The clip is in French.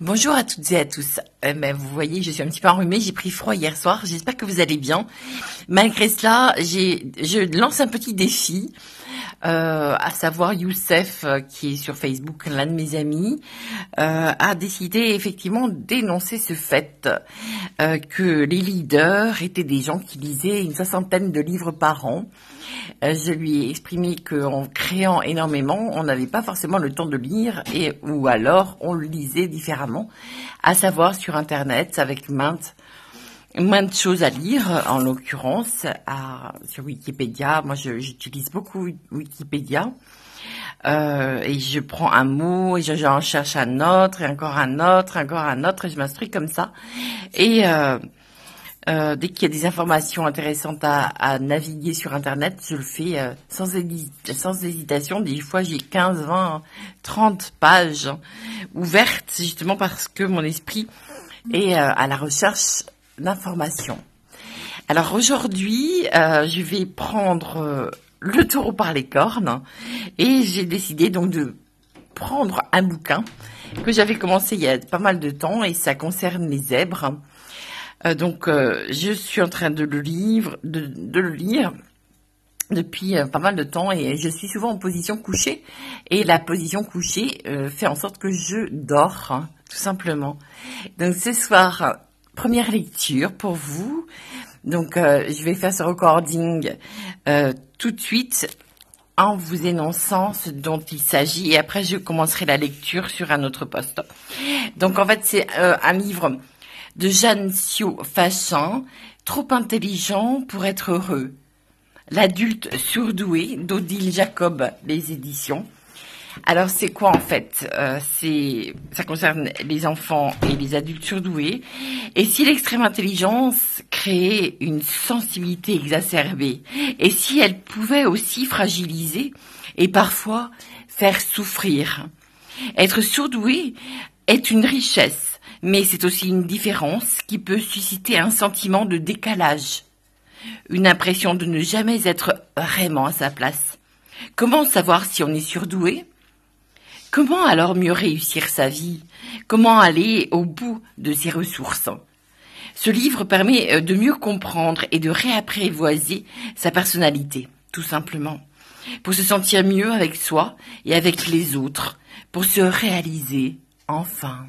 Bonjour à toutes et à tous. Euh, ben, vous voyez, je suis un petit peu enrhumée, j'ai pris froid hier soir. J'espère que vous allez bien. Malgré cela, je lance un petit défi, euh, à savoir Youssef, euh, qui est sur Facebook, l'un de mes amis, euh, a décidé effectivement d'énoncer ce fait euh, que les leaders étaient des gens qui lisaient une soixantaine de livres par an. Euh, je lui ai exprimé qu'en créant énormément, on n'avait pas forcément le temps de lire et ou alors on le lisait différemment, à savoir sur Internet avec maintes maintes choses à lire, en l'occurrence sur Wikipédia. Moi, j'utilise beaucoup Wikipédia. Euh, et je prends un mot et j'en cherche un autre et encore un autre, encore un autre et je m'instruis comme ça. Et euh, euh, dès qu'il y a des informations intéressantes à, à, naviguer sur Internet, je le fais euh, sans, sans, hésitation. Des fois, j'ai 15, 20, 30 pages ouvertes, justement parce que mon esprit est euh, à la recherche d'informations. Alors aujourd'hui, euh, je vais prendre le taureau par les cornes et j'ai décidé donc de prendre un bouquin que j'avais commencé il y a pas mal de temps et ça concerne les zèbres. Euh, donc, euh, je suis en train de le lire, depuis euh, pas mal de temps et je suis souvent en position couchée et la position couchée fait en sorte que je dors hein, tout simplement. Donc ce soir, première lecture pour vous. Donc je vais faire ce recording tout de suite en vous énonçant ce dont il s'agit et après je commencerai la lecture sur un autre poste. Donc en fait c'est un livre de Jeanne Sio Fachan, trop intelligent pour être heureux. L'adulte surdoué d'Odile Jacob, les éditions. Alors c'est quoi en fait? Euh, ça concerne les enfants et les adultes surdoués. Et si l'extrême intelligence créait une sensibilité exacerbée, et si elle pouvait aussi fragiliser et parfois faire souffrir, être surdoué est une richesse mais c'est aussi une différence qui peut susciter un sentiment de décalage, une impression de ne jamais être vraiment à sa place. Comment savoir si on est surdoué? Comment alors mieux réussir sa vie? Comment aller au bout de ses ressources? Ce livre permet euh, de mieux comprendre et de réapprivoiser sa personnalité, tout simplement, pour se sentir mieux avec soi et avec les autres, pour se réaliser enfin.